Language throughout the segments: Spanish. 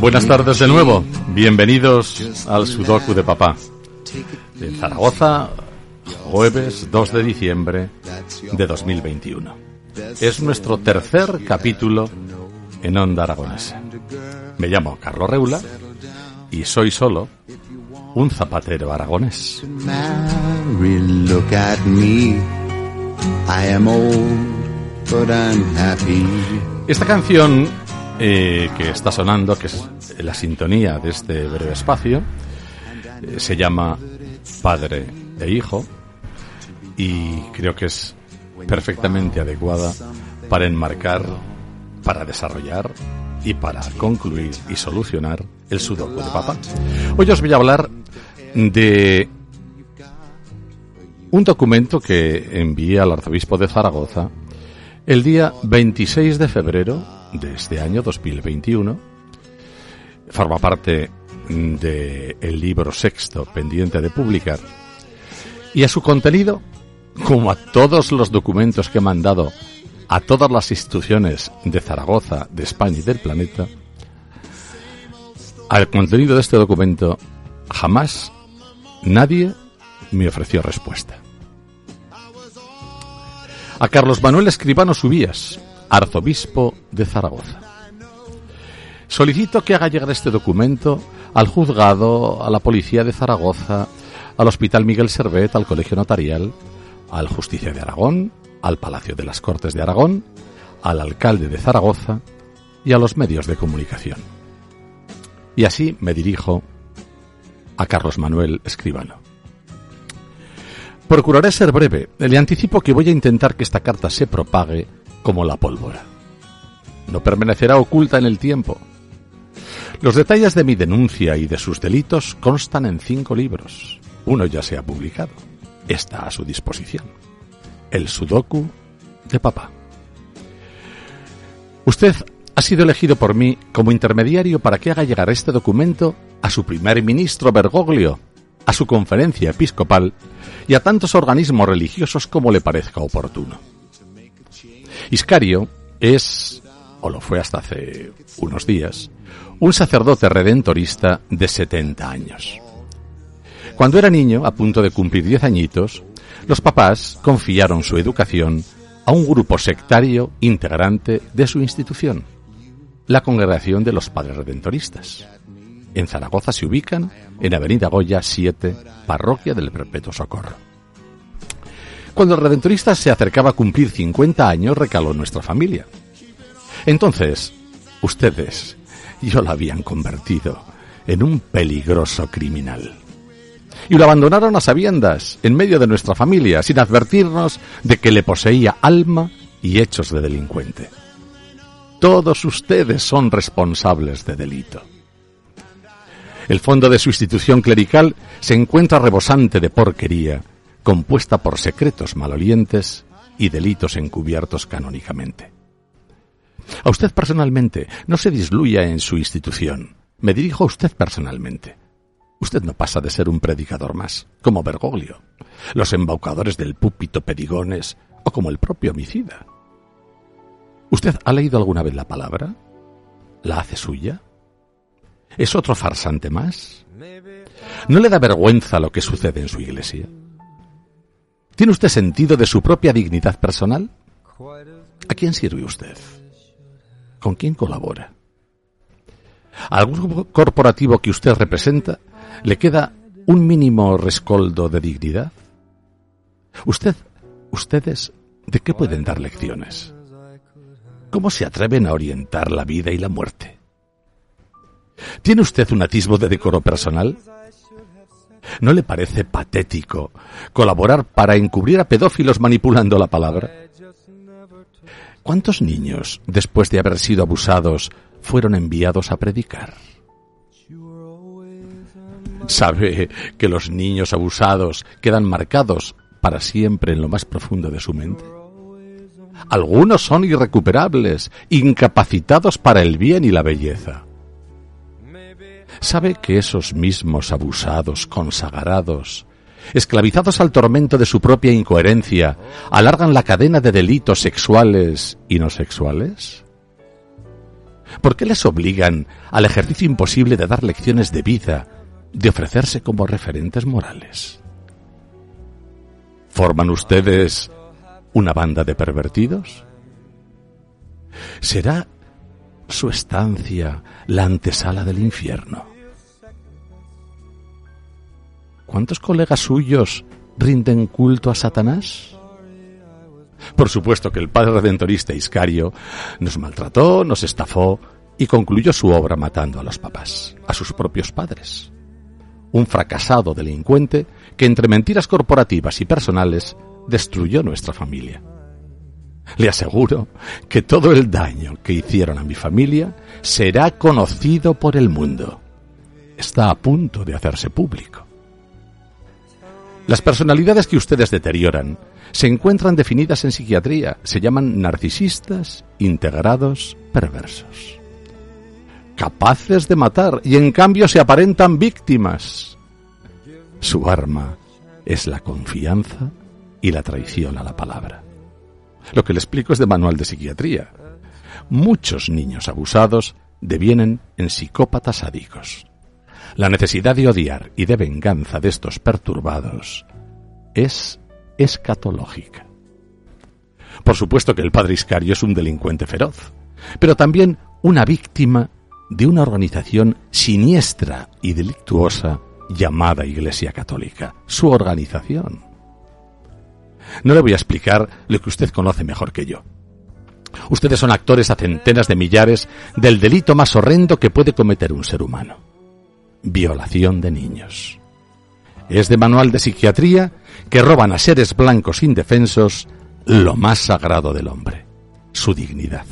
Buenas tardes de nuevo. Bienvenidos al Sudoku de Papá. De Zaragoza, jueves 2 de diciembre de 2021. Es nuestro tercer capítulo en Onda Aragonesa. Me llamo Carlos Reula y soy solo un zapatero aragonés. Esta canción eh, que está sonando, que es la sintonía de este breve espacio, eh, se llama Padre e Hijo y creo que es perfectamente adecuada para enmarcar, para desarrollar y para concluir y solucionar el sudoku de papá. Hoy os voy a hablar de un documento que envié al arzobispo de Zaragoza el día 26 de febrero de este año 2021. Forma parte del el libro sexto pendiente de publicar. Y a su contenido, como a todos los documentos que he mandado a todas las instituciones de Zaragoza, de España y del planeta, al contenido de este documento jamás nadie me ofreció respuesta. A Carlos Manuel Escribano Subías, arzobispo de Zaragoza. Solicito que haga llegar este documento al juzgado, a la policía de Zaragoza, al Hospital Miguel Servet, al Colegio Notarial, al Justicia de Aragón, al Palacio de las Cortes de Aragón, al alcalde de Zaragoza y a los medios de comunicación. Y así me dirijo a Carlos Manuel Escribano. Procuraré ser breve. Le anticipo que voy a intentar que esta carta se propague como la pólvora. No permanecerá oculta en el tiempo. Los detalles de mi denuncia y de sus delitos constan en cinco libros. Uno ya se ha publicado. Está a su disposición. El Sudoku de papá. Usted ha sido elegido por mí como intermediario para que haga llegar este documento a su primer ministro Bergoglio, a su conferencia episcopal y a tantos organismos religiosos como le parezca oportuno. Iscario es, o lo fue hasta hace unos días, un sacerdote redentorista de 70 años. Cuando era niño, a punto de cumplir 10 añitos, los papás confiaron su educación a un grupo sectario integrante de su institución, la Congregación de los Padres Redentoristas. En Zaragoza se ubican en Avenida Goya 7, Parroquia del Perpetuo Socorro. Cuando el Redentorista se acercaba a cumplir 50 años, recaló nuestra familia. Entonces, ustedes, yo la habían convertido en un peligroso criminal y lo abandonaron a sabiendas en medio de nuestra familia, sin advertirnos de que le poseía alma y hechos de delincuente. Todos ustedes son responsables de delito. El fondo de su institución clerical se encuentra rebosante de porquería, compuesta por secretos malolientes y delitos encubiertos canónicamente. A usted personalmente no se disluya en su institución. Me dirijo a usted personalmente. Usted no pasa de ser un predicador más, como Bergoglio, los embaucadores del púlpito Perigones o como el propio homicida. ¿Usted ha leído alguna vez la palabra? ¿La hace suya? ¿Es otro farsante más? ¿No le da vergüenza lo que sucede en su iglesia? ¿Tiene usted sentido de su propia dignidad personal? ¿A quién sirve usted? ¿Con quién colabora? ¿Algún grupo corporativo que usted representa ¿Le queda un mínimo rescoldo de dignidad? ¿Usted, ustedes, de qué pueden dar lecciones? ¿Cómo se atreven a orientar la vida y la muerte? ¿Tiene usted un atisbo de decoro personal? ¿No le parece patético colaborar para encubrir a pedófilos manipulando la palabra? ¿Cuántos niños, después de haber sido abusados, fueron enviados a predicar? sabe que los niños abusados quedan marcados para siempre en lo más profundo de su mente. Algunos son irrecuperables, incapacitados para el bien y la belleza. ¿Sabe que esos mismos abusados, consagrados, esclavizados al tormento de su propia incoherencia, alargan la cadena de delitos sexuales y no sexuales? ¿Por qué les obligan al ejercicio imposible de dar lecciones de vida, de ofrecerse como referentes morales? ¿Forman ustedes una banda de pervertidos? ¿Será su estancia la antesala del infierno? ¿Cuántos colegas suyos rinden culto a Satanás? Por supuesto que el padre redentorista Iscario nos maltrató, nos estafó y concluyó su obra matando a los papás, a sus propios padres. Un fracasado delincuente que entre mentiras corporativas y personales destruyó nuestra familia. Le aseguro que todo el daño que hicieron a mi familia será conocido por el mundo. Está a punto de hacerse público. Las personalidades que ustedes deterioran se encuentran definidas en psiquiatría. Se llaman narcisistas integrados perversos. Capaces de matar y en cambio se aparentan víctimas. Su arma es la confianza y la traición a la palabra. Lo que le explico es de manual de psiquiatría. Muchos niños abusados devienen en psicópatas sádicos. La necesidad de odiar y de venganza de estos perturbados es escatológica. Por supuesto que el padre Iscario es un delincuente feroz, pero también una víctima de una organización siniestra y delictuosa llamada Iglesia Católica, su organización. No le voy a explicar lo que usted conoce mejor que yo. Ustedes son actores a centenas de millares del delito más horrendo que puede cometer un ser humano. Violación de niños. Es de manual de psiquiatría que roban a seres blancos indefensos lo más sagrado del hombre, su dignidad.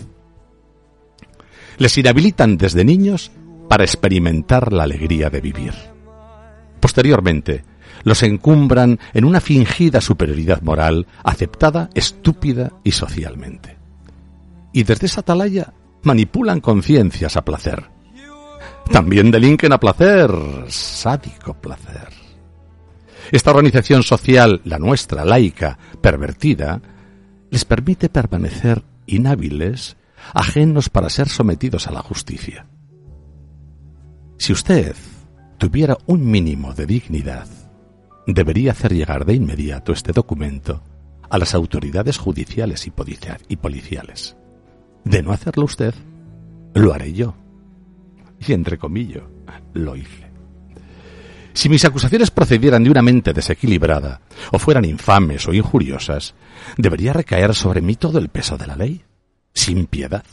Les inhabilitan desde niños para experimentar la alegría de vivir. Posteriormente, los encumbran en una fingida superioridad moral, aceptada, estúpida y socialmente. Y desde esa atalaya manipulan conciencias a placer. También delinquen a placer, sádico placer. Esta organización social, la nuestra, laica, pervertida, les permite permanecer inhábiles, ajenos para ser sometidos a la justicia. Si usted tuviera un mínimo de dignidad, debería hacer llegar de inmediato este documento a las autoridades judiciales y policiales. De no hacerlo usted, lo haré yo. Y entre comillas, lo hice. Si mis acusaciones procedieran de una mente desequilibrada, o fueran infames o injuriosas, debería recaer sobre mí todo el peso de la ley, sin piedad.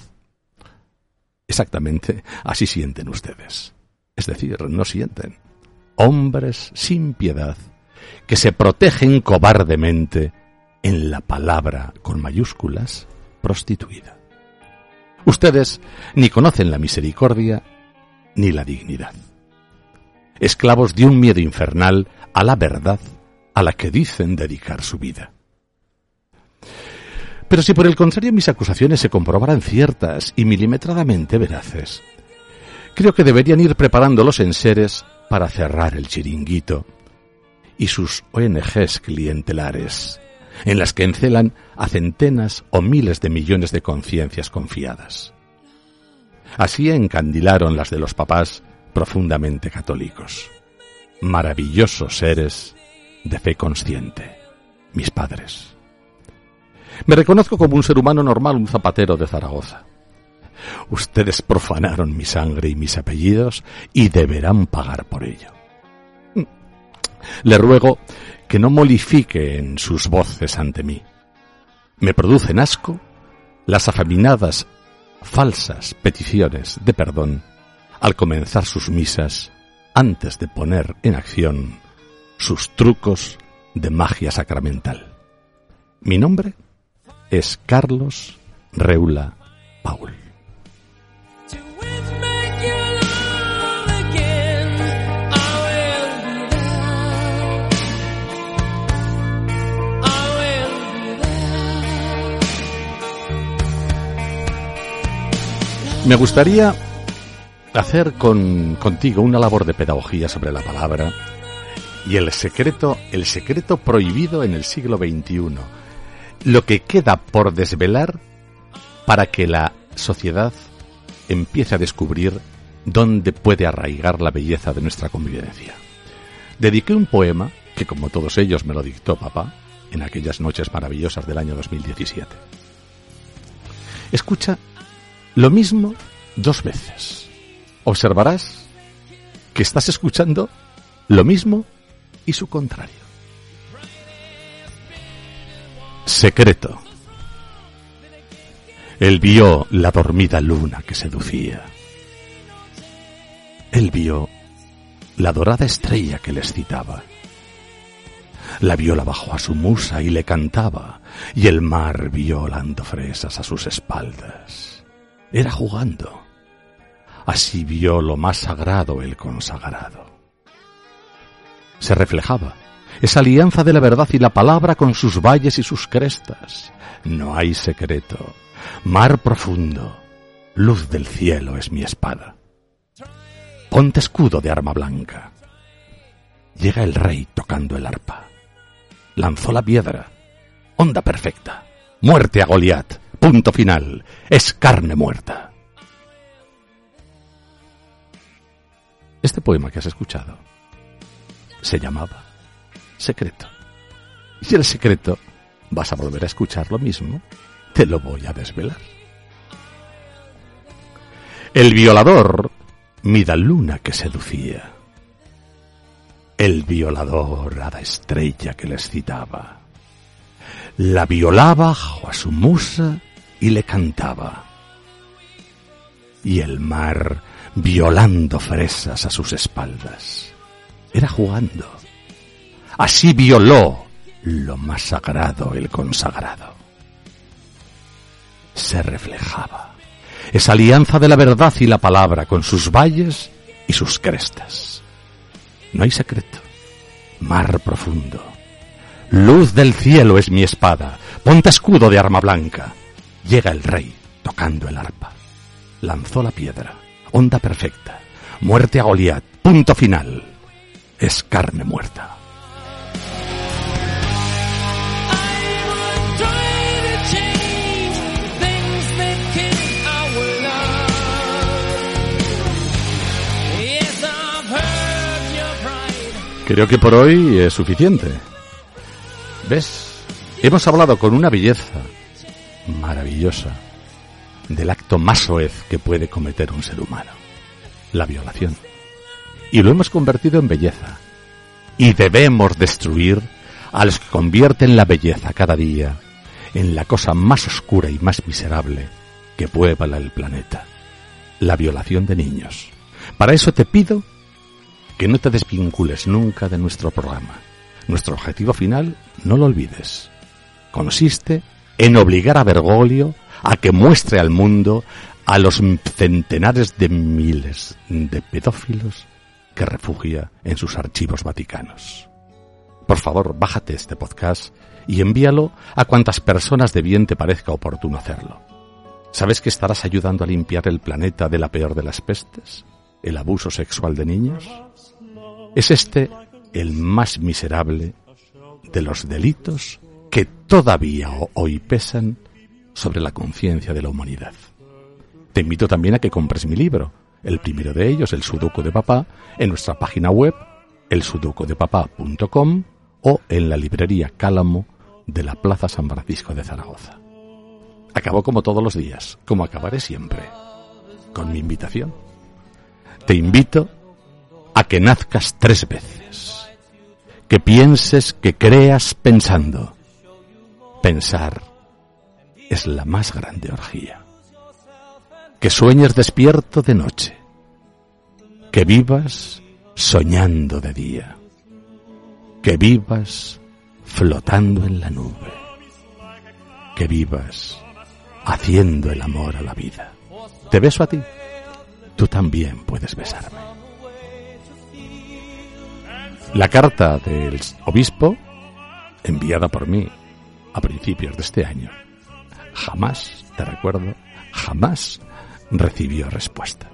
Exactamente así sienten ustedes. Es decir, no sienten. Hombres sin piedad que se protegen cobardemente en la palabra con mayúsculas prostituida. Ustedes ni conocen la misericordia ni la dignidad. Esclavos de un miedo infernal a la verdad a la que dicen dedicar su vida. Pero si por el contrario mis acusaciones se comprobaran ciertas y milimetradamente veraces, creo que deberían ir preparando los enseres para cerrar el chiringuito y sus ONGs clientelares, en las que encelan a centenas o miles de millones de conciencias confiadas. Así encandilaron las de los papás profundamente católicos. Maravillosos seres de fe consciente, mis padres. Me reconozco como un ser humano normal, un zapatero de Zaragoza. Ustedes profanaron mi sangre y mis apellidos y deberán pagar por ello. Le ruego que no molifiquen sus voces ante mí. Me producen asco las afeminadas, falsas peticiones de perdón al comenzar sus misas antes de poner en acción sus trucos de magia sacramental. Mi nombre es Carlos Reula Paul. Me gustaría hacer con, contigo una labor de pedagogía sobre la palabra y el secreto, el secreto prohibido en el siglo XXI. Lo que queda por desvelar para que la sociedad empiece a descubrir dónde puede arraigar la belleza de nuestra convivencia. Dediqué un poema, que como todos ellos me lo dictó papá, en aquellas noches maravillosas del año 2017. Escucha lo mismo dos veces. Observarás que estás escuchando lo mismo y su contrario. Secreto. Él vio la dormida luna que seducía. Él vio la dorada estrella que le excitaba. La viola bajó a su musa y le cantaba, y el mar violando fresas a sus espaldas. Era jugando. Así vio lo más sagrado el consagrado. Se reflejaba esa alianza de la verdad y la palabra con sus valles y sus crestas. No hay secreto. Mar profundo, luz del cielo es mi espada. Ponte escudo de arma blanca. Llega el rey tocando el arpa. Lanzó la piedra. Onda perfecta. Muerte a Goliat. Punto final. Es carne muerta. Este poema que has escuchado se llamaba Secreto. Y el secreto vas a volver a escuchar lo mismo. Te lo voy a desvelar. El violador mida luna que seducía. El violador a la estrella que le excitaba. La violaba bajo a su musa y le cantaba. Y el mar violando fresas a sus espaldas. Era jugando. Así violó lo más sagrado el consagrado. Se reflejaba esa alianza de la verdad y la palabra con sus valles y sus crestas. No hay secreto. Mar profundo. Luz del cielo es mi espada. Ponte escudo de arma blanca. Llega el rey tocando el arpa. Lanzó la piedra. Onda perfecta. Muerte a Goliat. Punto final. Es carne muerta. Creo que por hoy es suficiente. ¿Ves? Hemos hablado con una belleza maravillosa del acto más soez que puede cometer un ser humano, la violación. Y lo hemos convertido en belleza. Y debemos destruir a los que convierten la belleza cada día en la cosa más oscura y más miserable que puebla el planeta, la violación de niños. Para eso te pido que no te desvincules nunca de nuestro programa. Nuestro objetivo final, no lo olvides, consiste en obligar a Bergoglio a que muestre al mundo a los centenares de miles de pedófilos que refugia en sus archivos vaticanos. Por favor, bájate este podcast y envíalo a cuantas personas de bien te parezca oportuno hacerlo. ¿Sabes que estarás ayudando a limpiar el planeta de la peor de las pestes? ¿El abuso sexual de niños? Es este el más miserable de los delitos todavía hoy pesan sobre la conciencia de la humanidad. Te invito también a que compres mi libro, el primero de ellos, El Sudoku de Papá, en nuestra página web, elsudocodepapá.com o en la librería Cálamo de la Plaza San Francisco de Zaragoza. Acabo como todos los días, como acabaré siempre, con mi invitación. Te invito a que nazcas tres veces, que pienses, que creas pensando. Pensar es la más grande orgía. Que sueñes despierto de noche, que vivas soñando de día, que vivas flotando en la nube, que vivas haciendo el amor a la vida. Te beso a ti, tú también puedes besarme. La carta del obispo, enviada por mí a principios de este año. Jamás, te recuerdo, jamás recibió respuesta.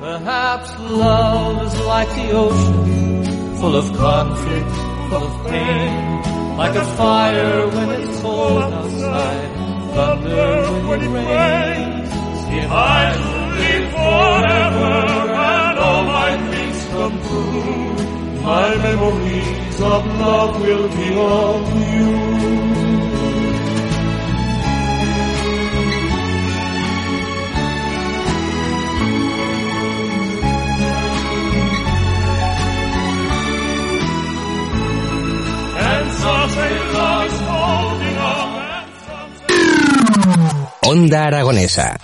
Perhaps love is like the ocean, full of conflict, full of pain, like a fire when it's cold outside, thunder when it rains, behind me forever. My memories of love will be of you. Onda Aragonesa.